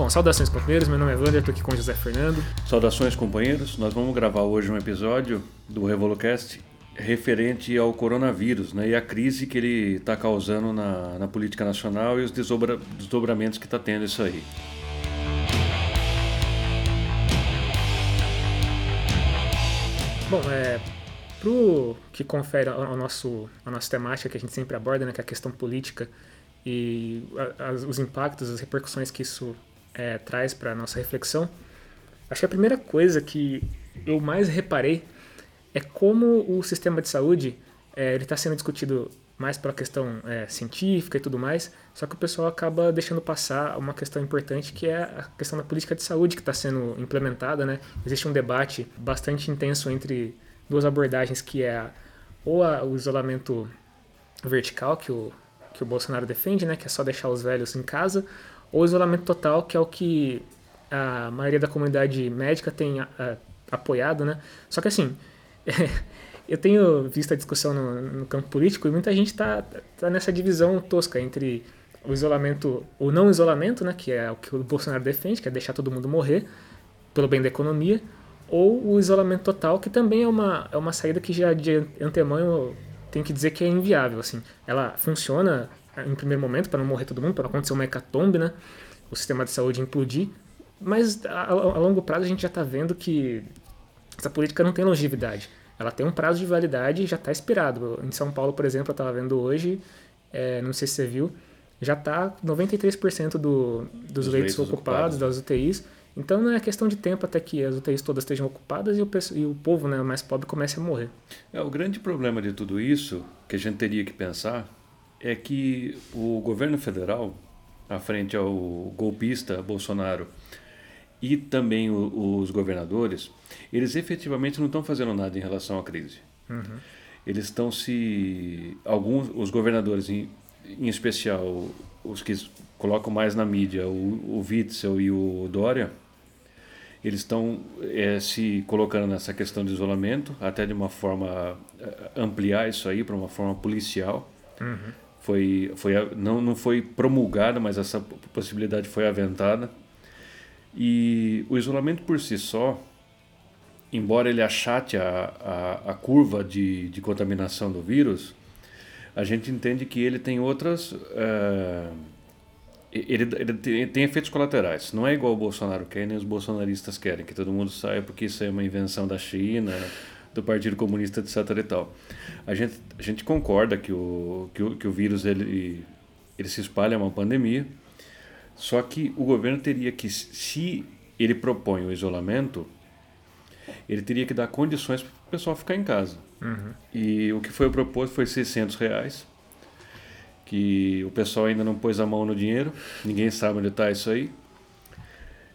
Bom, saudações companheiros, meu nome é Wander, tô aqui com o José Fernando. Saudações companheiros, nós vamos gravar hoje um episódio do Revolucast referente ao coronavírus né, e a crise que ele está causando na, na, política nacional e os desdobra, desdobramentos que está tendo isso aí. Bom, é, pro que confere ao nosso, a nossa temática que a gente sempre aborda, né, que é a questão política e a, os impactos, as repercussões que isso é, traz para a nossa reflexão, acho que a primeira coisa que eu mais reparei é como o sistema de saúde é, está sendo discutido mais pela questão é, científica e tudo mais, só que o pessoal acaba deixando passar uma questão importante que é a questão da política de saúde que está sendo implementada, né? Existe um debate bastante intenso entre duas abordagens que é a, ou a, o isolamento vertical que o, que o Bolsonaro defende, né? Que é só deixar os velhos em casa, ou isolamento total que é o que a maioria da comunidade médica tem a, apoiado, né? Só que assim eu tenho visto a discussão no, no campo político e muita gente está tá nessa divisão tosca entre o isolamento, o não isolamento, né, que é o que o Bolsonaro defende, que é deixar todo mundo morrer pelo bem da economia, ou o isolamento total, que também é uma, é uma saída que já de antemão tenho que dizer que é inviável. Assim. Ela funciona em primeiro momento para não morrer todo mundo, para não acontecer uma hecatombe, né, o sistema de saúde implodir, mas a, a, longo prazo a gente já está vendo que essa política não tem longevidade. Ela tem um prazo de validade e já está expirado. Em São Paulo, por exemplo, eu estava vendo hoje, é, não sei se você viu, já está 93% do, dos, leitos, leitos ocupados, ocupados, das UTIs. Então não é questão de tempo até que as UTIs todas estejam ocupadas e o, e o povo né, mais pobre comece a morrer. É, o grande problema de tudo isso, que a gente teria que pensar, é que o governo federal, à frente ao golpista Bolsonaro, e também o, os governadores, eles efetivamente não estão fazendo nada em relação à crise. Uhum. Eles estão se. Alguns, os governadores, em, em especial os que colocam mais na mídia, o, o Witzel e o Dória, eles estão é, se colocando nessa questão de isolamento, até de uma forma é, ampliar isso aí para uma forma policial. Uhum. Foi, foi, não, não foi promulgada, mas essa possibilidade foi aventada. E o isolamento por si só, embora ele achate a, a, a curva de, de contaminação do vírus, a gente entende que ele tem outras. Uh, ele, ele tem, efeitos colaterais. Não é igual o Bolsonaro quer, nem os bolsonaristas querem, que todo mundo saiba porque isso é uma invenção da China, do Partido Comunista, etc. E tal. A gente, a gente concorda que o, que o, que o vírus ele, ele se espalha, é uma pandemia, só que o governo teria que, se ele propõe o isolamento, ele teria que dar condições para o pessoal ficar em casa. Uhum. E o que foi proposto foi 600 reais, que o pessoal ainda não pôs a mão no dinheiro, ninguém sabe onde está isso aí.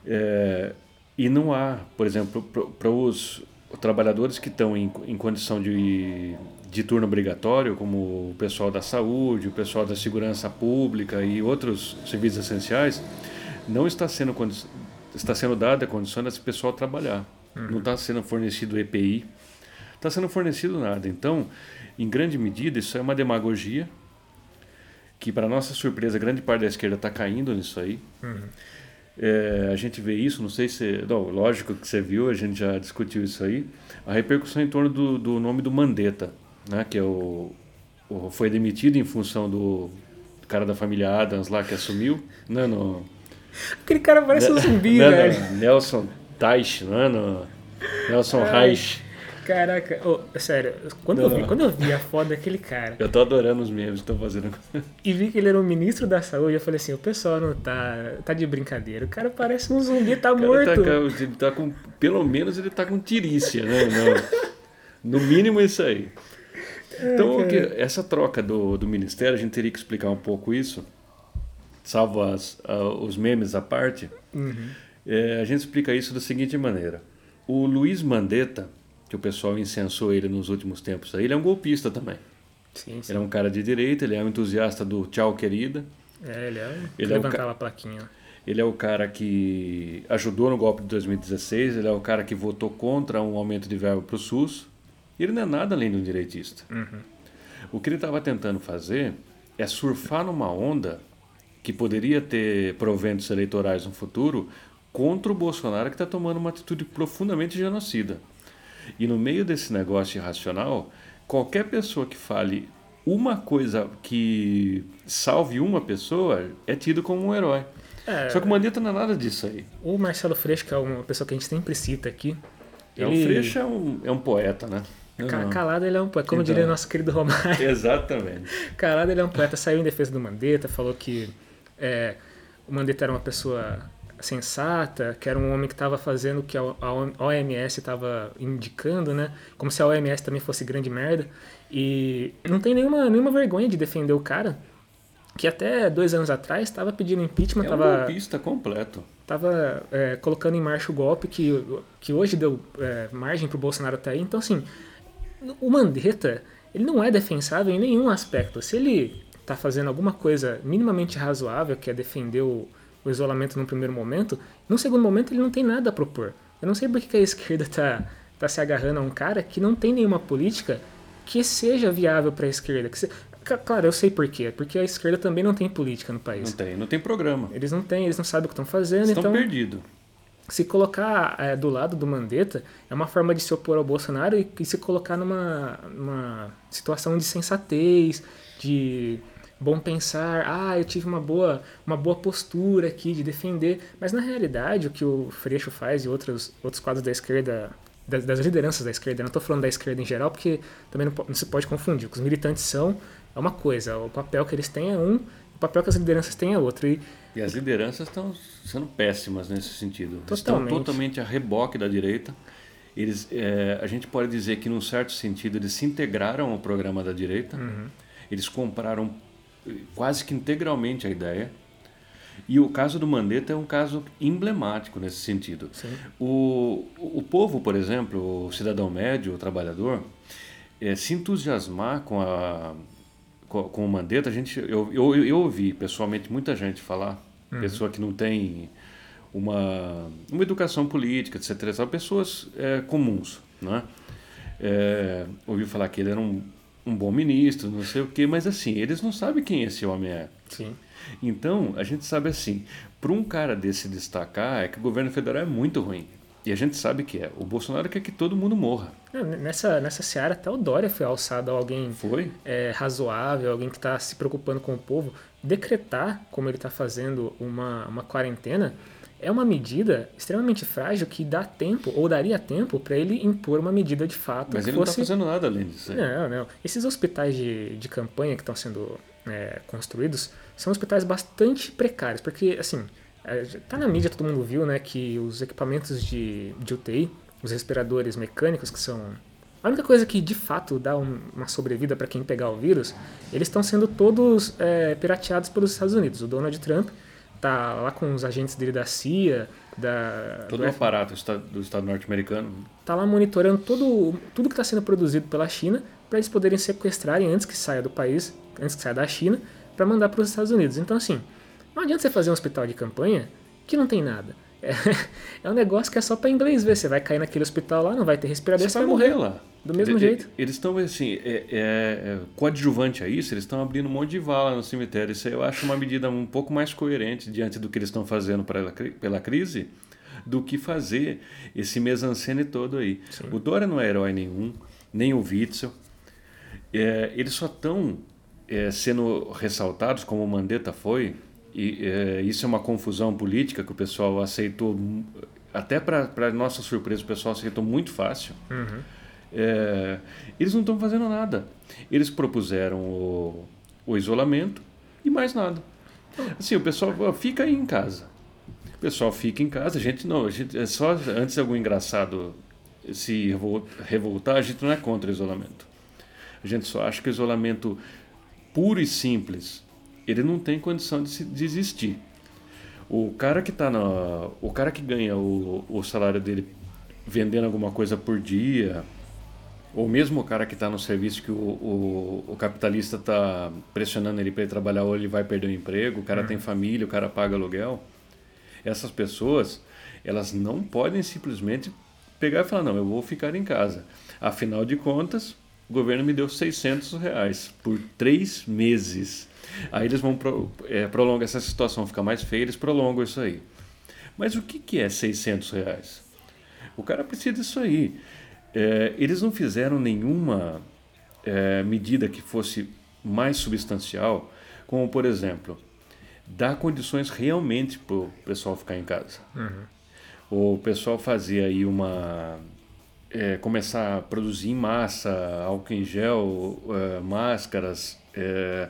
É, e não há, por exemplo, para os trabalhadores que estão em, em condição de, de turno obrigatório, como o pessoal da saúde, o pessoal da segurança pública e outros serviços essenciais, não está sendo, está sendo dada a condição desse pessoal trabalhar. Uhum. Não está sendo fornecido EPI, está sendo fornecido nada. Então, em grande medida, isso é uma demagogia que, para nossa surpresa, grande parte da esquerda está caindo nisso aí. Uhum. É, a gente vê isso, não sei se. Não, lógico que você viu, a gente já discutiu isso aí. A repercussão em torno do, do nome do Mandetta, né, que é o, o, foi demitido em função do, cara da família Adams lá que assumiu. Né, no, Aquele cara parece um zumbi, né, velho. Nelson Teich, não é? No, Nelson Reich. Caraca, oh, sério, quando, não, eu vi, quando eu vi a foto daquele cara. Eu tô adorando os memes que estão fazendo. E vi que ele era o ministro da saúde, eu falei assim: o pessoal não tá, tá de brincadeira. O cara parece um zumbi, tá morto. Tá, ele tá com, pelo menos ele tá com tirícia, né? No, no mínimo isso aí. Então, é, que, essa troca do, do ministério, a gente teria que explicar um pouco isso, salvo as, uh, os memes à parte. Uhum. É, a gente explica isso da seguinte maneira: o Luiz Mandetta que o pessoal incensou ele nos últimos tempos. Ele é um golpista também. Sim, sim. Ele é um cara de direita, ele é um entusiasta do tchau querida. É, ele é. Ele é levantar é a plaquinha. Ele é o cara que ajudou no golpe de 2016, ele é o cara que votou contra um aumento de verba para o SUS. Ele não é nada além de um direitista. Uhum. O que ele estava tentando fazer é surfar numa onda que poderia ter proventos eleitorais no futuro contra o Bolsonaro que está tomando uma atitude profundamente genocida. E no meio desse negócio irracional, qualquer pessoa que fale uma coisa que salve uma pessoa é tido como um herói. É, Só que o Mandetta não é nada disso aí. O Marcelo Freixo, que é uma pessoa que a gente sempre cita aqui. É, ele... O Freixo é um, é um poeta, né? Calado ele é um poeta, como então, diria nosso querido Romário. Exatamente. Calado ele é um poeta, saiu em defesa do Mandetta, falou que é, o Mandetta era uma pessoa sensata, que era um homem que estava fazendo o que a OMS estava indicando, né? Como se a OMS também fosse grande merda. E não tem nenhuma, nenhuma vergonha de defender o cara, que até dois anos atrás estava pedindo impeachment. É tava, um golpista completo. Estava é, colocando em marcha o golpe que, que hoje deu é, margem para o Bolsonaro estar tá aí. Então, assim, o Mandetta, ele não é defensável em nenhum aspecto. Se ele está fazendo alguma coisa minimamente razoável, que é defender o, o isolamento num primeiro momento, num segundo momento ele não tem nada a propor. Eu não sei por que a esquerda está tá se agarrando a um cara que não tem nenhuma política que seja viável para a esquerda. Se... Claro, eu sei por quê. Porque a esquerda também não tem política no país. Não tem, não tem programa. Eles não têm, eles não sabem o que estão fazendo. Estão então, perdidos. Se colocar é, do lado do Mandetta é uma forma de se opor ao Bolsonaro e, e se colocar numa, numa situação de sensatez, de bom pensar, ah, eu tive uma boa, uma boa postura aqui de defender, mas na realidade o que o Freixo faz e outros, outros quadros da esquerda, das, das lideranças da esquerda, não estou falando da esquerda em geral, porque também não, não se pode confundir, o que os militantes são é uma coisa, o papel que eles têm é um, o papel que as lideranças têm é outro. E, e as lideranças estão sendo péssimas nesse sentido. Totalmente. Estão totalmente a reboque da direita. Eles, é, a gente pode dizer que, num certo sentido, eles se integraram ao programa da direita. Uhum. Eles compraram quase que integralmente a ideia. E o caso do Mandetta é um caso emblemático nesse sentido. O, o povo, por exemplo, o cidadão médio, o trabalhador, é, se entusiasmar com, a, com, com o Mandetta, a gente, eu, eu, eu ouvi pessoalmente muita gente falar, uhum. pessoa que não tem uma, uma educação política, etc. São pessoas é, comuns. Né? É, ouviu falar que ele era um um bom ministro, não sei o quê, mas assim, eles não sabem quem esse homem é. Sim. Então, a gente sabe assim, para um cara desse destacar, é que o governo federal é muito ruim. E a gente sabe que é. O Bolsonaro quer que todo mundo morra. Nessa, nessa seara, até o Dória foi alçado a alguém foi? É, razoável, alguém que está se preocupando com o povo. Decretar, como ele está fazendo, uma, uma quarentena é uma medida extremamente frágil que dá tempo, ou daria tempo, para ele impor uma medida de fato. Mas ele fosse... não está fazendo nada além disso. Não, não. Esses hospitais de, de campanha que estão sendo é, construídos são hospitais bastante precários, porque, assim, é, tá na mídia, todo mundo viu, né, que os equipamentos de, de UTI, os respiradores mecânicos, que são a única coisa que de fato dá um, uma sobrevida para quem pegar o vírus, eles estão sendo todos é, pirateados pelos Estados Unidos. O Donald Trump tá lá com os agentes dele da CIA, da todo o aparato do Estado norte-americano tá lá monitorando todo tudo que está sendo produzido pela China para eles poderem sequestrarem antes que saia do país, antes que saia da China, para mandar para os Estados Unidos. Então assim, não adianta você fazer um hospital de campanha que não tem nada. É, é um negócio que é só para inglês ver. Você vai cair naquele hospital lá, não vai ter respirador, você, você vai morrer lá. Do mesmo de, jeito. Eles estão, assim, é, é, é, coadjuvante a isso, eles estão abrindo um monte de vala no cemitério. Isso aí eu acho uma medida um pouco mais coerente diante do que eles estão fazendo pra, pela crise do que fazer esse mesancene todo aí. Sim. O Dória não é herói nenhum, nem o Witzel. É, eles só estão é, sendo ressaltados, como o Mandetta foi, e é, isso é uma confusão política que o pessoal aceitou, até para nossa surpresa, o pessoal aceitou muito fácil. Uhum. É, eles não estão fazendo nada. Eles propuseram o, o isolamento e mais nada. Assim, o pessoal fica aí em casa. O pessoal fica em casa. A gente não, a gente, é só antes de algum engraçado se revoltar, a gente não é contra o isolamento. A gente só acha que o isolamento puro e simples, ele não tem condição de, se, de existir. O cara que tá na, o cara que ganha o, o salário dele vendendo alguma coisa por dia, ou mesmo o cara que está no serviço que o, o, o capitalista está pressionando ele para ele trabalhar ou ele vai perder o emprego, o cara uhum. tem família, o cara paga aluguel, essas pessoas elas não podem simplesmente pegar e falar não, eu vou ficar em casa. Afinal de contas, o governo me deu 600 reais por três meses. Aí eles vão pro, é, prolongar essa situação, fica mais feia, eles prolongam isso aí. Mas o que, que é 600 reais? O cara precisa disso aí. É, eles não fizeram nenhuma é, medida que fosse mais substancial, como por exemplo, dar condições realmente para o pessoal ficar em casa. Uhum. O pessoal fazer aí uma. É, começar a produzir em massa, álcool em gel, é, máscaras, é,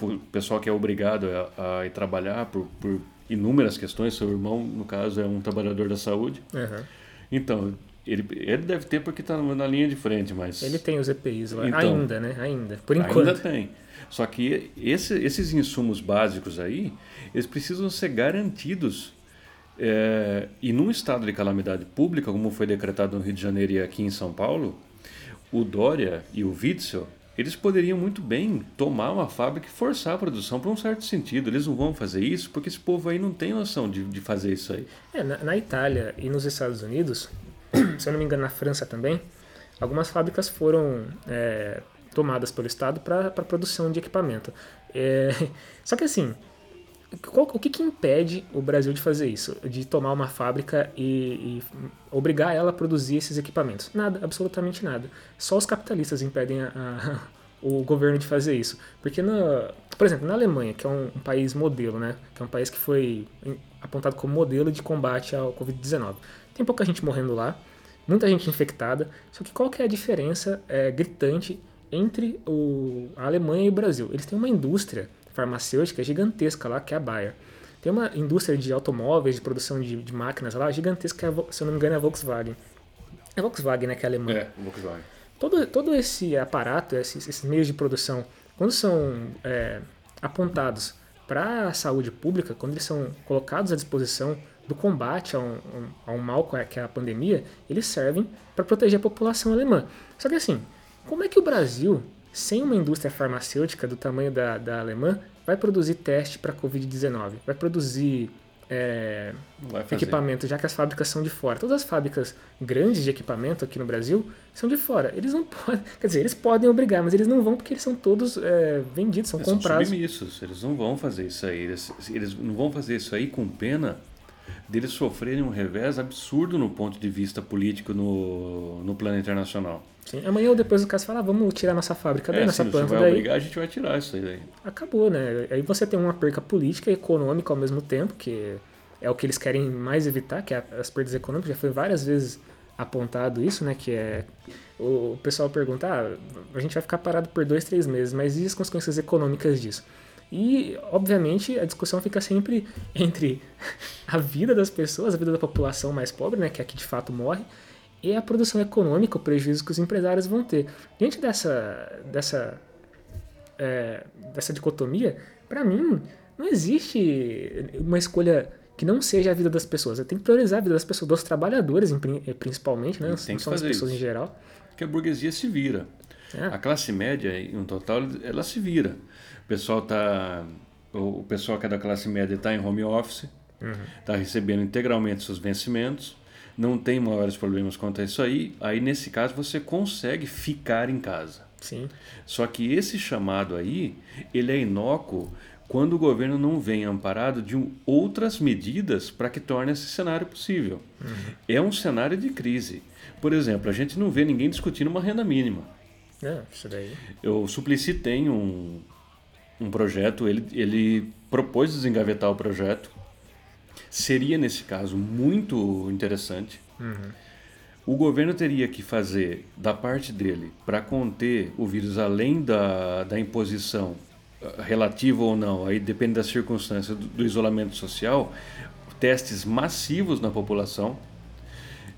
o pessoal que é obrigado a, a ir trabalhar por, por, inúmeras questões. Seu irmão, no caso, é um trabalhador da saúde. Uhum. Então, ele, ele deve ter porque está na linha de frente, mas... Ele tem os EPIs lá, então, ainda, né? Ainda, por enquanto. Ainda tem. Só que esse, esses insumos básicos aí, eles precisam ser garantidos. É, e num estado de calamidade pública, como foi decretado no Rio de Janeiro e aqui em São Paulo, o Dória e o Witzel, eles poderiam muito bem tomar uma fábrica e forçar a produção para um certo sentido. Eles não vão fazer isso porque esse povo aí não tem noção de, de fazer isso aí. É, na, na Itália e nos Estados Unidos, se eu não me engano na França também, algumas fábricas foram é, tomadas pelo Estado para produção de equipamento. É, só que assim, qual, o que, que, impede o Brasil de fazer isso? De tomar uma fábrica e, e, obrigar ela a produzir esses equipamentos? Nada, absolutamente nada. Só os capitalistas impedem a, a, o governo de fazer isso. Porque, por exemplo, na Alemanha, que é um, um, país modelo, né? que é um país que foi apontado como modelo de combate ao Covid-19, tem pouca gente morrendo lá, muita gente infectada, só que qual que é a diferença é, gritante entre o, a Alemanha e o Brasil. Eles têm uma indústria farmacêutica gigantesca lá, que é a Bayer. Tem uma indústria de automóveis, de produção de, de máquinas lá, gigantesca, que é, se eu não me engano é a Volkswagen. É a Volkswagen, né, que é alemã. É, Volkswagen. Todo, todo esse aparato, esses, esses meios de produção, quando são é, apontados para a saúde pública, quando eles são colocados à disposição do combate a um, a um mal que é a pandemia, eles servem para proteger a população alemã. Só que assim, como é que o Brasil, sem uma indústria farmacêutica do tamanho da, da alemã, vai produzir teste para Covid-19? Vai produzir é, equipamento, já que as fábricas são de fora. Todas as fábricas grandes de equipamento aqui no Brasil são de fora. Eles não podem, quer dizer, eles podem obrigar, mas eles não vão porque eles são todos é, vendidos, são eles comprados. São submissos, eles não vão fazer isso aí. Eles, eles não vão fazer isso aí com pena deles sofrerem um revés absurdo no ponto de vista político no, no plano internacional. Sim. Amanhã ou depois o caso fala, ah, vamos tirar nossa fábrica daí, é, nossa se planta vai daí. a gente vai tirar isso aí daí. Acabou, né? Aí você tem uma perca política e econômica ao mesmo tempo, que é o que eles querem mais evitar, que é as perdas econômicas. Já foi várias vezes apontado isso, né? Que é o pessoal pergunta, ah, a gente vai ficar parado por dois, três meses, mas e as consequências econômicas disso? E, obviamente, a discussão fica sempre entre a vida das pessoas, a vida da população mais pobre, né, que aqui de fato morre, e a produção econômica, o prejuízo que os empresários vão ter. Diante dessa, dessa, é, dessa dicotomia, para mim, não existe uma escolha que não seja a vida das pessoas. Eu tenho que priorizar a vida das pessoas, dos trabalhadores principalmente, né? não são as pessoas isso. em geral. Que a burguesia se vira. É. A classe média, em um total, ela se vira. O pessoal tá, o pessoal que é da classe média está em home office, está uhum. recebendo integralmente seus vencimentos, não tem maiores problemas quanto a isso aí. Aí nesse caso você consegue ficar em casa. Sim. Só que esse chamado aí, ele é inócuo quando o governo não vem amparado de um, outras medidas para que torne esse cenário possível. Uhum. É um cenário de crise. Por exemplo, a gente não vê ninguém discutindo uma renda mínima. É, isso daí. O Suplicy tem um, um projeto, ele, ele propôs desengavetar o projeto. Seria, nesse caso, muito interessante. Uhum. O governo teria que fazer da parte dele para conter o vírus além da, da imposição eh, relativa ou não, aí depende da circunstância do, do isolamento social, testes massivos na população.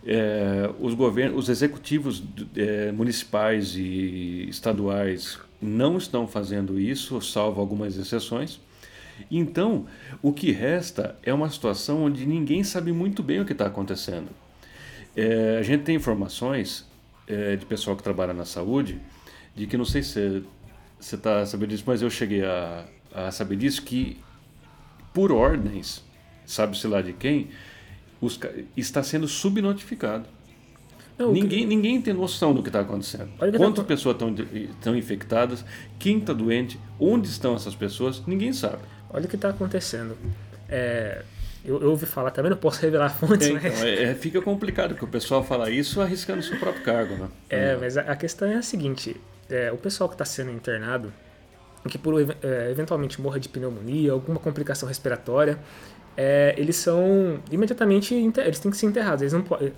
É, os governos, os executivos é, municipais e estaduais não estão fazendo isso, salvo algumas exceções. Então, o que resta é uma situação onde ninguém sabe muito bem o que está acontecendo. É, a gente tem informações é, de pessoal que trabalha na saúde, de que não sei se você está sabendo disso, mas eu cheguei a, a saber disso, que por ordens, sabe-se lá de quem, os, está sendo subnotificado. Não, ninguém, que... ninguém tem noção do que está acontecendo. Quantas tá... pessoas estão infectadas, quem está doente, onde estão essas pessoas, ninguém sabe. Olha o que está acontecendo. É, eu, eu, ouvi falar, também não posso revelar fontes, é? Então, é, fica complicado, porque o pessoal fala isso arriscando o seu próprio cargo, né? É, mas a, a questão é a seguinte, é, o pessoal que está sendo internado, que por é, eventualmente morra de pneumonia, alguma complicação respiratória, é, eles são imediatamente, eles têm que ser enterrados, eles não podem,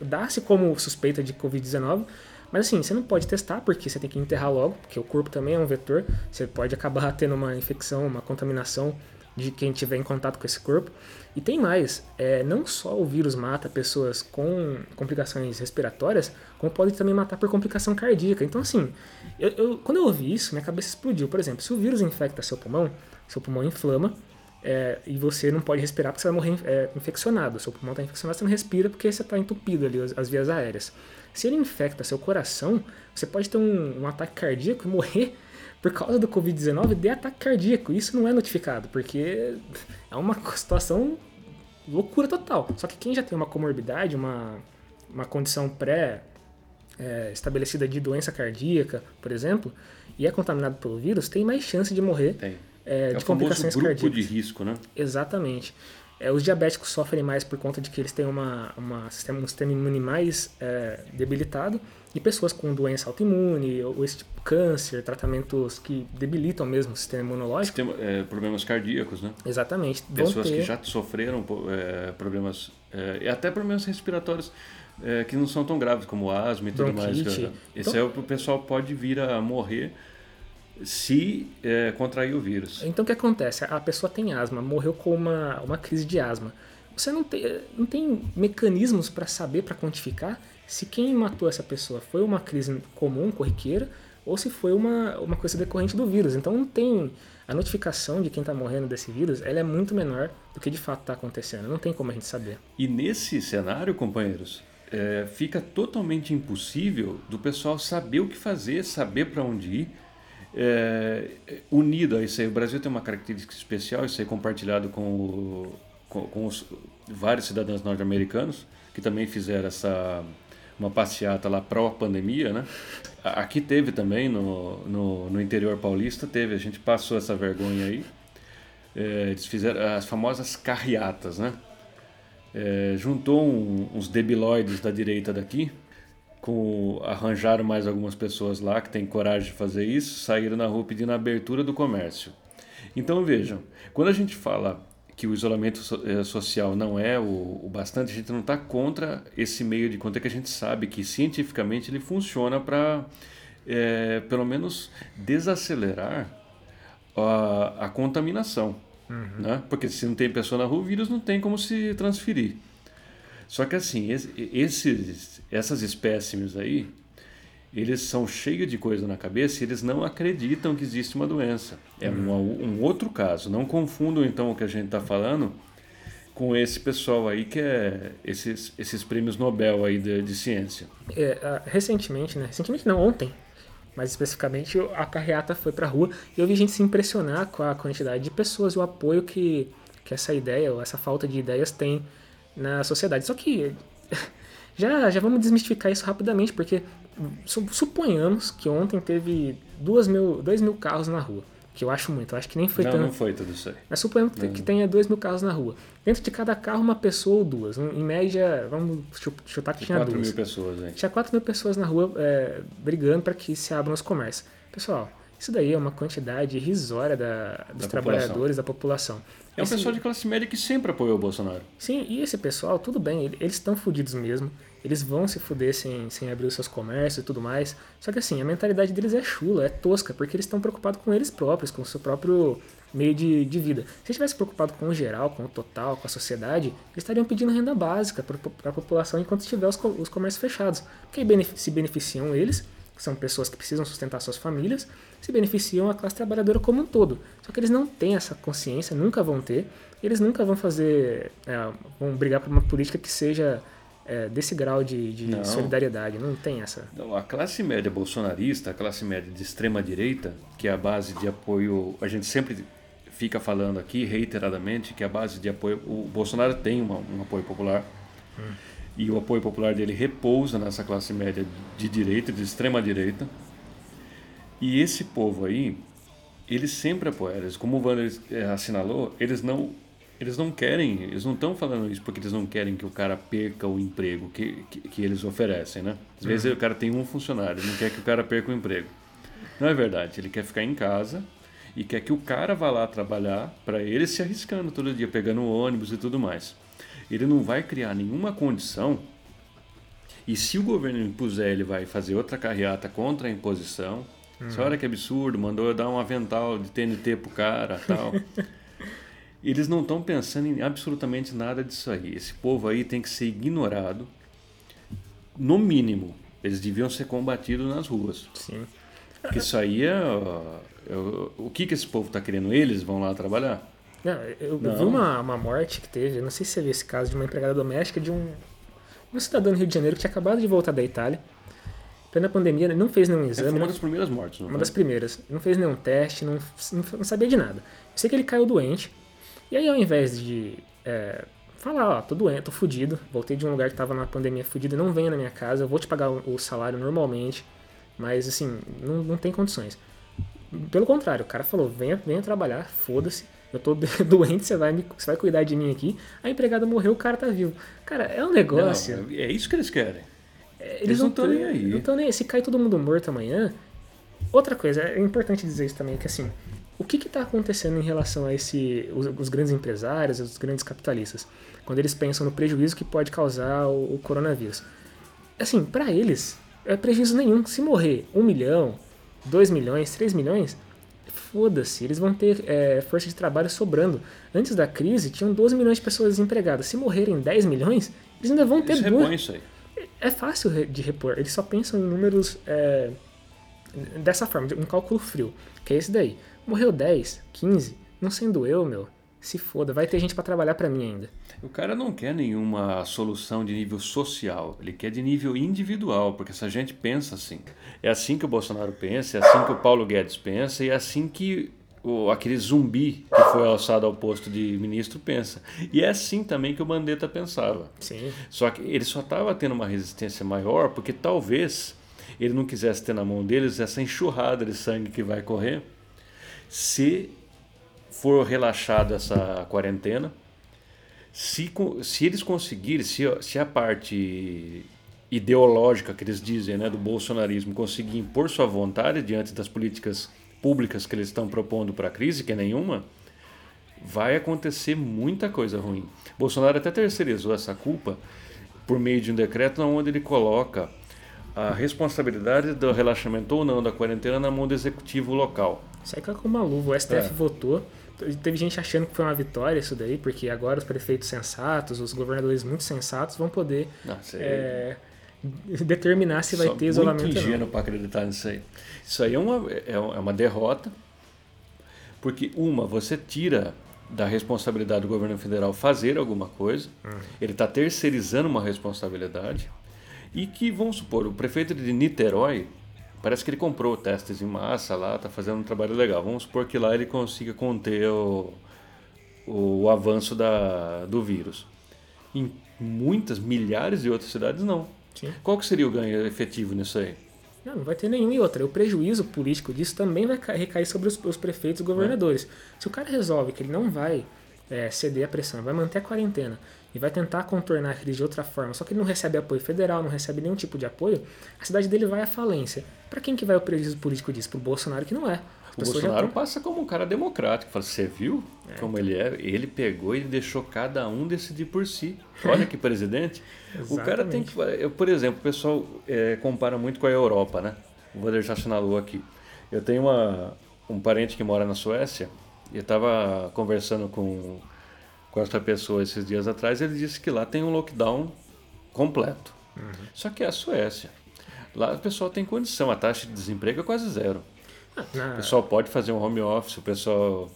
dá-se como suspeita de Covid-19, mas assim, você não pode testar porque você tem que enterrar logo, porque o corpo também é um vetor, você pode acabar tendo uma infecção, uma contaminação de quem tiver em contato com esse corpo. E tem mais, é, não só o vírus mata pessoas com complicações respiratórias, como pode também matar por complicação cardíaca. Então, assim, eu, eu, quando eu ouvi isso, minha cabeça explodiu. Por exemplo, se o vírus infecta seu pulmão, seu pulmão inflama, é, e você não pode respirar porque você vai morrer é, infeccionado. Seu pulmão está infeccionado, você não respira porque você está entupido ali as, as, vias aéreas. Se ele infecta seu coração, você pode ter um, um ataque cardíaco e morrer por causa do Covid-19 de ataque cardíaco. Isso não é notificado, porque é uma situação loucura total. Só que quem já tem uma comorbidade, uma, uma condição pré é, estabelecida de doença cardíaca, por exemplo, e é contaminado pelo vírus, tem mais chance de morrer é, é de complicações grupo cardíacas. de risco, né? Exatamente. É, os diabéticos sofrem mais por conta de que eles têm uma, uma sistema, um sistema imune mais é, debilitado e pessoas com doença autoimune ou esse tipo câncer, tratamentos que debilitam mesmo o sistema imunológico. Sistema, é, problemas cardíacos, né? Exatamente. Pessoas ter... que já sofreram é, problemas, é, e até problemas respiratórios é, que não são tão graves, como asma e tudo Bronquite. mais. Esse então, é o que o pessoal pode vir a morrer se é, contrair o vírus. Então o que acontece? A pessoa tem asma, morreu com uma, uma crise de asma. Você não tem, não tem mecanismos para saber, para quantificar se quem matou essa pessoa foi uma crise comum, corriqueira, ou se foi uma, uma coisa decorrente do vírus. Então não tem a notificação de quem está morrendo desse vírus, ela é muito menor do que de fato está acontecendo. Não tem como a gente saber. E nesse cenário, companheiros, é, fica totalmente impossível do pessoal saber o que fazer, saber para onde ir. É, unido a isso aí, o Brasil tem uma característica especial, isso aí compartilhado com, o, com, com os vários cidadãos norte-americanos que também fizeram essa uma passeata lá pró-pandemia, né? Aqui teve também, no, no, no, interior paulista, teve, a gente passou essa vergonha aí. É, eles fizeram as famosas carreatas, né? É, juntou um, uns debilóides da direita daqui, com, arranjaram mais algumas pessoas lá que têm coragem de fazer isso, saíram na rua pedindo a abertura do comércio. Então vejam, quando a gente fala que o isolamento eh, social não é o, o bastante, a gente não está contra esse meio de conta que a gente sabe que cientificamente ele funciona para, é, pelo menos, desacelerar a, a contaminação. Uhum. Né? Porque se não tem pessoa na rua, o vírus não tem como se transferir. Só que assim, esses, essas espécimes aí, eles são cheios de coisa na cabeça e eles não acreditam que existe uma doença. É uhum. um, um outro caso. Não confundam então o que a gente está falando com esse pessoal aí que é esses, esses prêmios Nobel aí de, de ciência. É, recentemente, né? Recentemente não, ontem, mais especificamente, a carreata foi para a rua e eu vi gente se impressionar com a quantidade de pessoas e o apoio que, que essa ideia ou essa falta de ideias tem na sociedade. Só que já, já vamos desmistificar isso rapidamente, porque suponhamos que ontem teve duas mil, dois mil carros na rua. Que eu acho muito, eu acho que nem foi não, tanto. Não, foi tudo isso aí. Mas suponhamos que, que tenha dois mil carros na rua. Dentro de cada carro, uma pessoa ou duas. Em média, vamos chutar que tinha quatro duas. mil pessoas, hein? Tinha quatro mil pessoas na rua é, brigando para que se abram os comércios. Pessoal, isso daí é uma quantidade irrisória da, dos da trabalhadores, população. da população. É um pessoal de classe média que sempre apoiou o Bolsonaro. Sim, e esse pessoal, tudo bem, eles estão fodidos mesmo eles vão se fuder sem, sem abrir os seus comércios e tudo mais. Só que assim, a mentalidade deles é chula, é tosca, porque eles estão preocupados com eles próprios, com o seu próprio meio de, de vida. Se eles tivessem preocupado com o geral, com o total, com a sociedade, eles estariam pedindo renda básica para a população enquanto estiver os, os comércios fechados. Porque aí se beneficiam eles, que são pessoas que precisam sustentar suas famílias, se beneficiam a classe trabalhadora como um todo. Só que eles não têm essa consciência, nunca vão ter, eles nunca vão fazer, é, vão brigar por uma política que seja é, desse grau de, de não. solidariedade. Não tem essa. Não, a classe média bolsonarista, a classe média de extrema direita, que é a base de apoio, a gente sempre fica falando aqui reiteradamente que a base de apoio, o Bolsonaro tem uma, um apoio popular. Hum. E o apoio popular dele repousa nessa classe média de direita, de extrema direita. E esse povo aí, eles sempre apoiam. Eles, como o Wander eh, assinalou, eles não, eles não querem, eles não estão falando isso porque eles não querem que o cara perca o emprego que, que, que eles oferecem, né? Às vezes uhum. o cara tem um funcionário, não quer que o cara perca o emprego. Não é verdade, ele quer ficar em casa e quer que o cara vá lá trabalhar para ele se arriscando todo dia, pegando ônibus e tudo mais. Ele não vai criar nenhuma condição e se o governo impuser, ele vai fazer outra carreata contra a imposição, Uhum. olha que absurdo, mandou eu dar um avental de TNT pro cara tal. Eles não estão pensando em absolutamente nada disso aí. Esse povo aí tem que ser ignorado. No mínimo, eles deviam ser combatidos nas ruas. Sim. Porque isso aí é. é o que, que esse povo está querendo? Eles vão lá trabalhar? Não, eu, não. vi uma, uma morte que teve, eu não sei se você viu esse caso, de uma empregada doméstica de um, um cidadão do Rio de Janeiro que tinha acabado de voltar da Itália plena pandemia, ele não fez nenhum exame. É, foi uma das primeiras mortes, não Uma foi? das primeiras. Não fez nenhum teste, não, não, sabia de nada. Eu sei que ele caiu doente. E aí, ao invés de é, falar, ó, tô doente, tô fudido, voltei de um lugar que tava na pandemia fudido, não venha na minha casa, eu vou te pagar o, o salário normalmente, mas assim, não, não tem condições. Pelo contrário, o cara falou, venha, venha trabalhar, foda-se, eu tô doente, você vai, você vai cuidar de mim aqui. A empregada morreu, o cara tá vivo. Cara, é um negócio. Não, é isso que eles querem. Eles, eles não estão nem aí. Não estão nem aí. Se cai todo mundo morto amanhã. Outra coisa, é importante dizer isso também, que assim, o que está acontecendo em relação a esse, os, os, grandes empresários, os grandes capitalistas, quando eles pensam no prejuízo que pode causar o, o coronavírus? Assim, para eles, é prejuízo nenhum. Se morrer um milhão, dois milhões, três milhões, foda-se, eles vão ter é, força de trabalho sobrando. Antes da crise, tinham 12 milhões de pessoas desempregadas. Se morrerem 10 milhões, eles ainda vão ter duas. Isso aí é fácil de repor. Eles só pensam em números é, dessa forma, um cálculo frio, que é esse daí. Morreu 10, 15, não sendo eu, meu, se foda, vai ter gente para trabalhar para mim ainda. O cara não quer nenhuma solução de nível social, ele quer de nível individual, porque essa gente pensa assim. É assim que o Bolsonaro pensa, é assim que o Paulo Guedes pensa e é assim que o, aquele zumbi que foi alçado ao posto de ministro pensa. E é assim também que o Mandetta pensava. Sim. Só que ele só estava tendo uma resistência maior porque talvez ele não quisesse ter na mão deles essa enxurrada de sangue que vai correr se for relaxada essa quarentena. Se, se eles conseguirem, se, se a parte ideológica que eles dizem né, do bolsonarismo conseguir impor sua vontade diante das políticas públicas que eles estão propondo para a crise, que é nenhuma, vai acontecer muita coisa ruim. Bolsonaro até terceirizou essa culpa por meio de um decreto onde ele coloca a responsabilidade do relaxamento ou não da quarentena na mão do executivo local. Aí com uma luva. O STF é. votou. Teve gente achando que foi uma vitória isso daí, porque agora os prefeitos sensatos, os governadores muito sensatos vão poder não, é, determinar se vai Só ter isolamento muito ingênuo para acreditar nisso aí. Isso aí é uma, é, é uma derrota, porque, uma, você tira da responsabilidade do governo federal fazer alguma coisa, uhum. ele está terceirizando uma responsabilidade, e que, vamos supor, o prefeito de Niterói, parece que ele comprou testes em massa lá, está fazendo um trabalho legal. Vamos supor que lá ele consiga conter o, o avanço da, do vírus. Em muitas, milhares de outras cidades, não. Sim. Qual que seria o ganho efetivo nisso aí? Não, não vai ter nenhum. E outra, o prejuízo político disso também vai recair sobre os, os prefeitos e governadores. É. Se o cara resolve que ele não vai é, ceder à pressão, vai manter a quarentena e vai tentar contornar a crise de outra forma, só que ele não recebe apoio federal, não recebe nenhum tipo de apoio, a cidade dele vai à falência. Para quem que vai o prejuízo político disso? Para o Bolsonaro que não é. O Bolsonaro tão... passa como um cara democrático. Fala, você viu é, como ele é? Ele pegou e deixou cada um decidir por si. Olha que presidente. o cara tem que. Eu, por exemplo, o pessoal é, compara muito com a Europa, né? O Vander já assinalou aqui. Eu tenho uma, um parente que mora na Suécia e eu estava conversando com, com essa pessoa esses dias atrás. Ele disse que lá tem um lockdown completo. Uhum. Só que é a Suécia. Lá o pessoal tem condição, a taxa de desemprego é quase zero. O pessoal pode fazer um home office, o pessoal.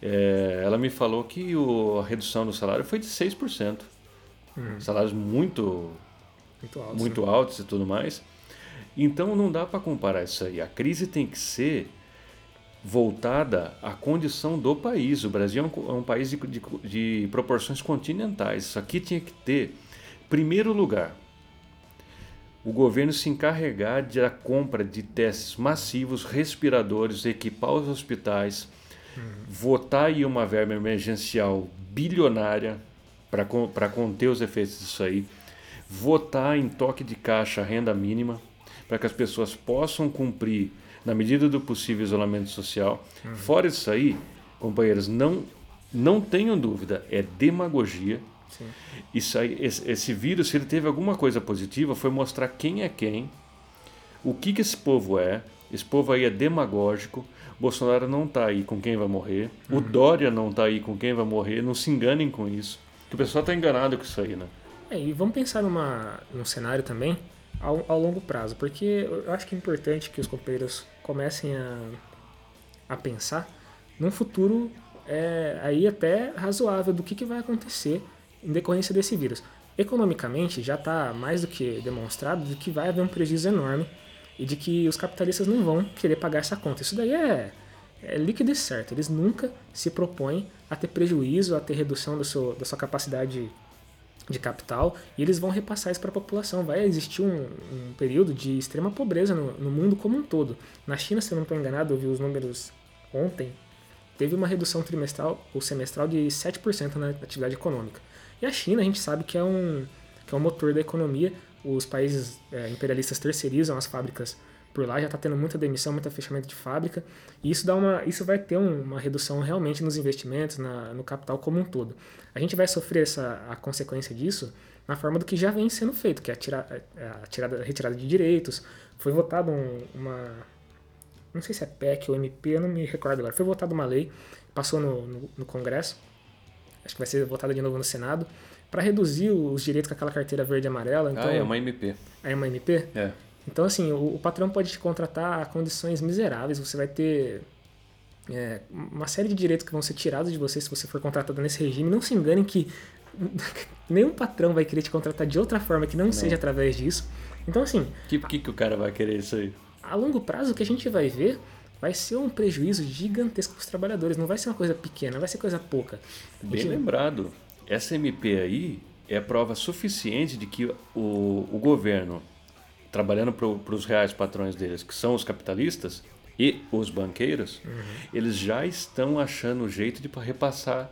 É, ela me falou que o, a redução do salário foi de 6%. Uhum. Salários muito, muito, altos, muito né? altos e tudo mais. Então não dá para comparar isso aí. A crise tem que ser voltada à condição do país. O Brasil é um, é um país de, de, de, proporções continentais. Isso aqui tinha que ter primeiro lugar, o governo se encarregar da compra de testes massivos, respiradores, equipar os hospitais, uhum. votar em uma verba emergencial bilionária para conter os efeitos disso aí, votar em toque de caixa renda mínima para que as pessoas possam cumprir na medida do possível isolamento social. Uhum. Fora isso aí, companheiros, não não tenham dúvida, é demagogia. Sim. Isso aí, esse, esse, vírus, se ele teve alguma coisa positiva, foi mostrar quem é quem, o que, que esse povo é. Esse povo aí é demagógico. Bolsonaro não está aí com quem vai morrer. Uhum. O Dória não está aí com quem vai morrer. Não se enganem com isso. Que o pessoal está enganado com isso aí, né? É, e vamos pensar numa, num cenário também ao, ao longo prazo, porque eu acho que é importante que os companheiros comecem a, a pensar num futuro é, aí até razoável do que, que vai acontecer em decorrência desse vírus. Economicamente, já está mais do que demonstrado de que vai haver um prejuízo enorme e de que os capitalistas não vão querer pagar essa conta. Isso daí é, é líquido e certo. Eles nunca se propõem a ter prejuízo, a ter redução do seu, da sua capacidade de capital e eles vão repassar isso para a população. Vai existir um, um, período de extrema pobreza no, no, mundo como um todo. Na China, se eu não estou enganado, eu vi os números ontem, teve uma redução trimestral ou semestral de 7% na atividade econômica. E a China, a gente sabe que é um, que é um motor da economia. Os países é, imperialistas terceirizam as fábricas por lá, já está tendo muita demissão, muito fechamento de fábrica, e isso, dá uma, isso vai ter um, uma redução realmente nos investimentos, na, no capital como um todo. A gente vai sofrer essa, a consequência disso na forma do que já vem sendo feito, que é a, tira, é a, tirada, a retirada de direitos. Foi votado um, uma. Não sei se é PEC ou MP, eu não me recordo agora. Foi votada uma lei, passou no, no, no Congresso, acho que vai ser votada de novo no Senado, para reduzir os direitos com aquela carteira verde e amarela. Então, ah, é uma MP. É uma MP? É. Então, assim, o, o patrão pode te contratar a condições miseráveis, você vai ter é, uma série de direitos que vão ser tirados de você se você for contratado nesse regime. Não se enganem que nenhum patrão vai querer te contratar de outra forma que não, não. seja através disso. Então, assim. Que, que, que o cara vai querer isso aí? A longo prazo, o que a gente vai ver vai ser um prejuízo gigantesco para os trabalhadores. Não vai ser uma coisa pequena, vai ser coisa pouca. Bem gente... lembrado. Essa MP aí é prova suficiente de que o, o governo, trabalhando para os reais patrões deles, que são os capitalistas, e os banqueiros, uhum. eles já estão achando o jeito de repassar,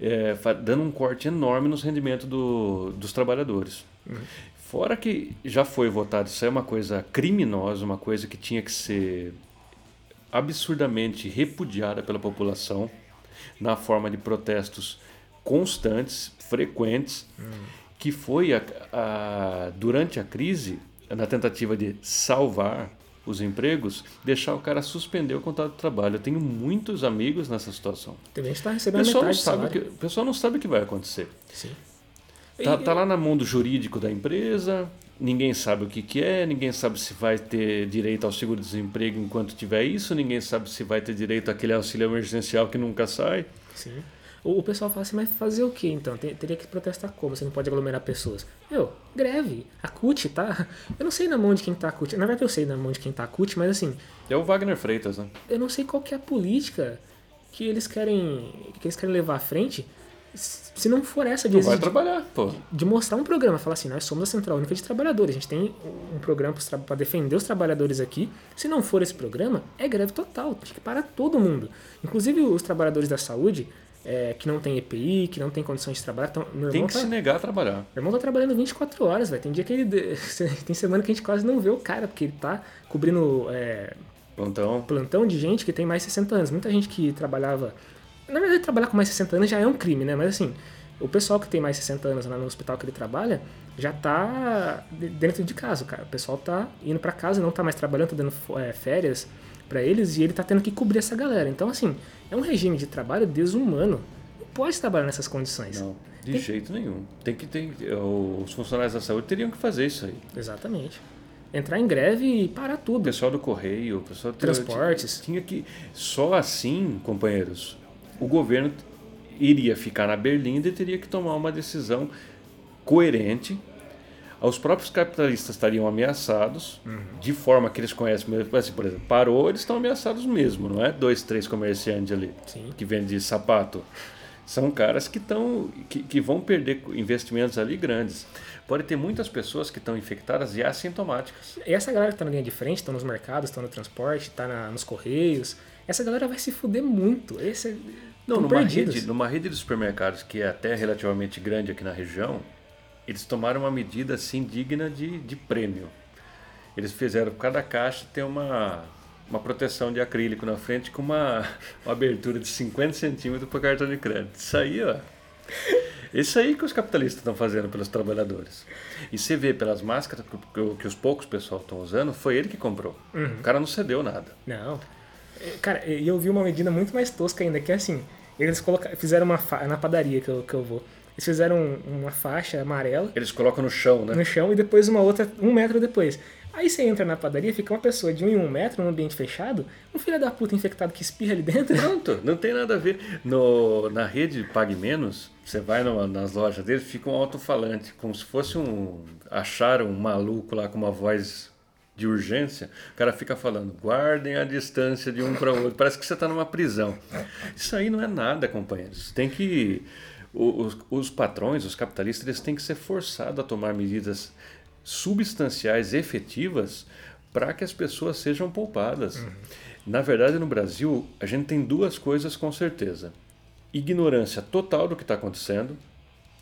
é, dando um corte enorme nos rendimentos do, dos trabalhadores. Uhum. Fora que já foi votado, isso é uma coisa criminosa, uma coisa que tinha que ser absurdamente repudiada pela população na forma de protestos constantes, frequentes, uhum. que foi a, a, durante a crise, na tentativa de salvar os empregos, deixar o cara suspender o contrato de trabalho. Eu tenho muitos amigos nessa situação. Tem gente que está recebendo o pessoal não sabe que, O pessoal não sabe o que vai acontecer. Sim. Tá, tá lá no mundo jurídico da empresa, ninguém sabe o que, que é, ninguém sabe se vai ter direito ao seguro-desemprego enquanto tiver isso, ninguém sabe se vai ter direito àquele auxílio emergencial que nunca sai. Sim. O, o pessoal fala assim, mas fazer o que então? Tem, teria que protestar como? Você não pode aglomerar pessoas. Meu, greve. A CUT tá. Eu não sei na mão de quem tá a CUT. Na verdade eu sei na mão de quem tá a CUT, mas assim. É o Wagner Freitas, né? Eu não sei qual que é a política que eles querem. que eles querem levar à frente. Se não for essa de, vai trabalhar, pô. de mostrar um programa, falar assim, nós somos a Central Única de Trabalhadores, a gente tem um programa para defender os trabalhadores aqui. Se não for esse programa, é greve total, tem que parar todo mundo. Inclusive os trabalhadores da saúde, é, que não tem EPI, que não tem condições de trabalhar. Então, tem que tá, se negar a trabalhar. Meu irmão tá trabalhando 24 horas, velho. Tem dia que ele. Tem semana que a gente quase não vê o cara, porque ele tá cobrindo. É, plantão. Plantão de gente que tem mais de 60 anos. Muita gente que trabalhava. Na verdade, trabalhar com mais de 60 anos já é um crime, né? Mas assim, o pessoal que tem mais de 60 anos lá no hospital que ele trabalha já tá dentro de casa, cara. O pessoal tá indo para casa, não tá mais trabalhando, tá dando é, férias para eles e ele tá tendo que cobrir essa galera. Então, assim, é um regime de trabalho desumano. Não pode trabalhar nessas condições. Não, de Tem... jeito nenhum. Tem que ter. Os funcionários da saúde teriam que fazer isso aí. Exatamente. Entrar em greve e parar tudo. O pessoal do correio, o pessoal transportes. Tinha, tinha que. Só assim, companheiros, o governo iria ficar na berlinda e teria que tomar uma decisão coerente os próprios capitalistas estariam ameaçados uhum. de forma que eles conhecem mesmo. Assim, por exemplo, parou, eles estão ameaçados mesmo, não é? Dois, três comerciantes ali Sim. que vendem sapato São caras que, tão, que, que vão perder investimentos ali grandes. Pode ter muitas pessoas que estão infectadas e assintomáticas. E essa galera que está na linha de frente, estão nos mercados, estão no transporte, está nos correios, essa galera vai se fuder muito. Esse, Não, numa rede, numa rede de supermercados que é até relativamente grande aqui na região, eles tomaram uma medida assim digna de, de prêmio. Eles fizeram cada caixa ter uma, uma proteção de acrílico na frente com uma, uma abertura de 50 centímetros para cartão de crédito. Isso aí, ó. Isso aí que os capitalistas estão fazendo pelos trabalhadores. E você vê pelas máscaras que, que os poucos pessoal estão usando, foi ele que comprou. Uhum. O cara não cedeu nada. Não. Cara, e eu vi uma medida muito mais tosca ainda, que é assim, eles colocaram, fizeram uma na padaria que eu, que eu vou. Eles fizeram uma faixa amarela. Eles colocam no chão, né? No chão e depois uma outra um metro depois. Aí você entra na padaria, fica uma pessoa de um em um metro num ambiente fechado, um filho da puta infectado que espirra ali dentro. Pronto, não tem nada a ver. No, na rede Pague Menos, você vai no, nas lojas deles, fica um alto-falante, como se fosse um. Acharam um maluco lá com uma voz de urgência, o cara fica falando, guardem a distância de um para o outro. Parece que você está numa prisão. Isso aí não é nada, companheiros. Tem que. Os, os patrões, os capitalistas, eles têm que ser forçados a tomar medidas substanciais, efetivas, para que as pessoas sejam poupadas. Uhum. Na verdade, no Brasil, a gente tem duas coisas com certeza: ignorância total do que está acontecendo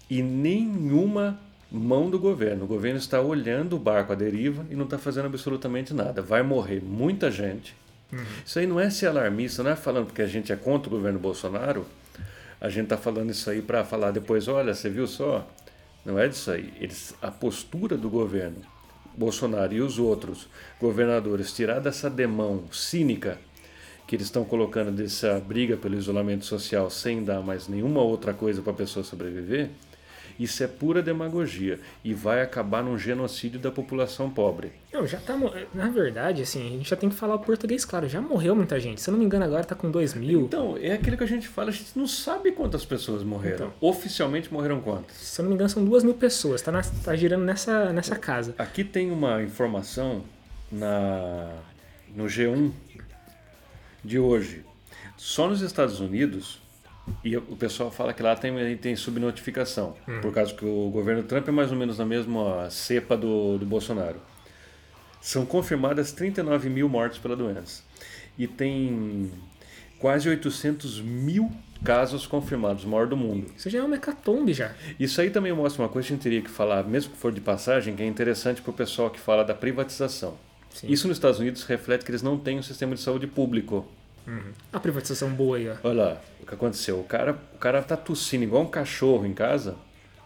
e nenhuma mão do governo. O governo está olhando o barco à deriva e não está fazendo absolutamente nada. Vai morrer muita gente. Uhum. Isso aí não é ser alarmista, não é falando porque a gente é contra o governo Bolsonaro. A gente está falando isso aí para falar depois, olha, você viu só? Não é disso aí. Eles, a postura do governo Bolsonaro e os outros governadores tirar dessa demão cínica que eles estão colocando dessa briga pelo isolamento social sem dar mais nenhuma outra coisa para a pessoa sobreviver, isso é pura demagogia e vai acabar num genocídio da população pobre. Não, já tá. Na verdade, assim, a gente já tem que falar o português claro. Já morreu muita gente. Se eu não me engano, agora tá com 2 mil. Então, é aquilo que a gente fala, a gente não sabe quantas pessoas morreram. Então, Oficialmente morreram quantas? Se eu não me engano, são 2 mil pessoas. Tá, na, tá girando nessa, nessa casa. Aqui tem uma informação na, no G1 de hoje. Só nos Estados Unidos e o pessoal fala que lá tem, tem subnotificação, uhum. por causa que o governo Trump é mais ou menos na mesma cepa do, do Bolsonaro. São confirmadas 39 mil mortes pela doença. E tem quase 800 mil casos confirmados, maior do mundo. Isso já é uma hecatombe já. Isso aí também mostra uma coisa que a gente teria que falar, mesmo que for de passagem, que é interessante para o pessoal que fala da privatização. Sim. Isso nos Estados Unidos reflete que eles não têm um sistema de saúde público. Uhum. A privatização boa aí, ó. Olha lá, o que aconteceu. O cara, o cara tá tossindo igual um cachorro em casa,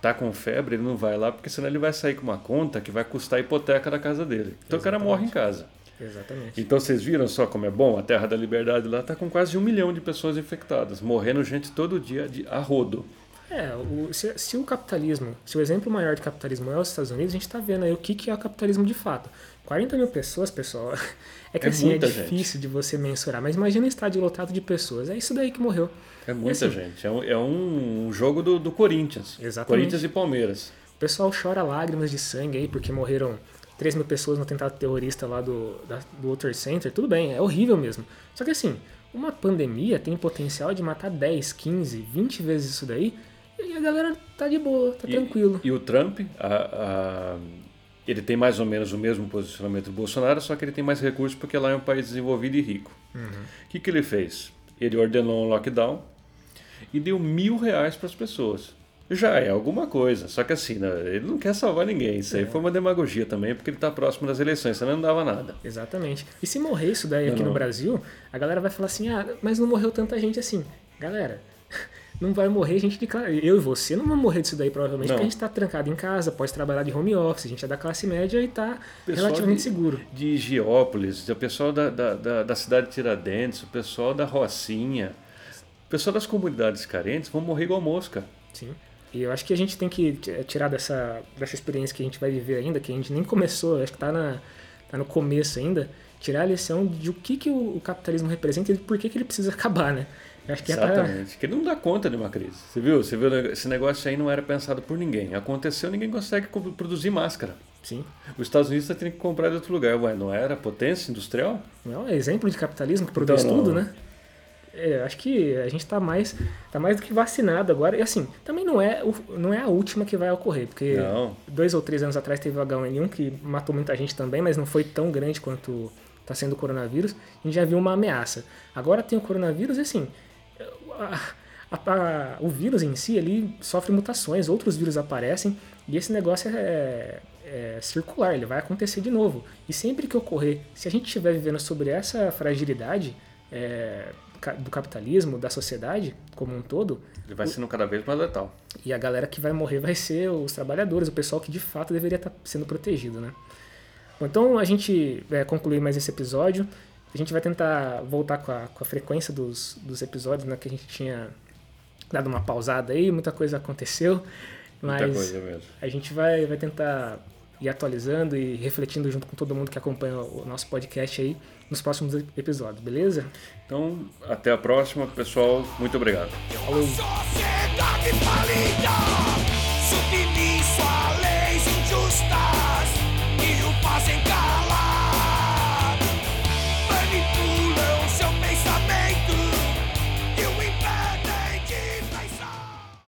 tá com febre, ele não vai lá, porque senão ele vai sair com uma conta que vai custar a hipoteca da casa dele. Então Exatamente. o cara morre em casa. Exatamente. Então vocês viram só como é bom? A Terra da Liberdade lá tá com quase um milhão de pessoas infectadas, morrendo gente todo dia de a rodo. É, o, se, se, o capitalismo, se o exemplo maior de capitalismo é os Estados Unidos, a gente está vendo aí o que, que é o capitalismo de fato. 40 mil pessoas, pessoal, é que é assim, é difícil gente. de você mensurar, mas imagina um estádio lotado de pessoas, é isso daí que morreu. É muita assim, gente, é um, é um jogo do, do Corinthians. Exatamente. Corinthians e Palmeiras. O pessoal chora lágrimas de sangue aí, porque morreram 3 mil pessoas no atentado terrorista lá do, da, do Water Center, tudo bem, é horrível mesmo. Só que assim, uma pandemia tem potencial de matar 10, 15, 20 vezes isso daí, e a galera tá de boa, tá e, tranquilo. E o Trump, a, a ele tem mais ou menos o mesmo posicionamento do Bolsonaro, só que ele tem mais recursos porque lá é um país desenvolvido e rico. O uhum. que, que ele fez? Ele ordenou um lockdown e deu mil reais para as pessoas. Já é alguma coisa, só que assim, né, ele não quer salvar ninguém. Isso é. aí foi uma demagogia também, porque ele está próximo das eleições, senão não dava nada. Exatamente. E se morrer isso daí aqui não, não. no Brasil, a galera vai falar assim: ah, mas não morreu tanta gente assim. Galera, não vai morrer gente de classe. Eu e você não vamos morrer disso daí, provavelmente, não. porque a gente está trancado em casa, pode trabalhar de home office, a gente é da classe média e está relativamente de, seguro. De Higiópolis, o pessoal da, da, da, da, cidade de Tiradentes, o pessoal da Rocinha, o pessoal das comunidades carentes vão morrer igual mosca. Sim. E eu acho que a gente tem que tirar dessa, dessa experiência que a gente vai viver ainda, que a gente nem começou, acho que está tá no começo ainda, tirar a lição de o que, que o, o capitalismo representa e por que, que ele precisa acabar, né? Acho que Exatamente. É pra... Que ele não dá conta de uma crise. Você viu? Você viu? Esse negócio aí não era pensado por ninguém. Aconteceu, ninguém consegue produzir máscara. Sim. Os Estados Unidos está tendo que comprar de outro lugar. Ué, não era potência industrial? Não, é exemplo de capitalismo que produz então, tudo, né? É, acho que a gente está mais, tá mais do que vacinado agora. E assim, também não é, não é a última que vai ocorrer, porque não. dois ou três anos atrás teve o H1N1 que matou muita gente também, mas não foi tão grande quanto está sendo o coronavírus. A gente já viu uma ameaça. Agora tem o coronavírus e assim, a, a, o vírus em si ele sofre mutações, outros vírus aparecem e esse negócio é, é, circular, ele vai acontecer de novo. E sempre que ocorrer, se a gente estiver vivendo sobre essa fragilidade é, do capitalismo, da sociedade como um todo. Ele vai sendo cada vez mais letal. E a galera que vai morrer vai ser os trabalhadores, o pessoal que de fato deveria estar sendo protegido, né? Bom, então a gente vai concluir mais esse episódio. A gente vai tentar voltar com a, com a frequência dos, dos episódios, né? Que a gente tinha dado uma pausada aí, muita coisa aconteceu. Mas muita coisa mesmo. a gente vai, vai tentar ir atualizando e refletindo junto com todo mundo que acompanha o nosso podcast aí nos próximos episódios, beleza? Então, até a próxima, pessoal. Muito obrigado. Falou.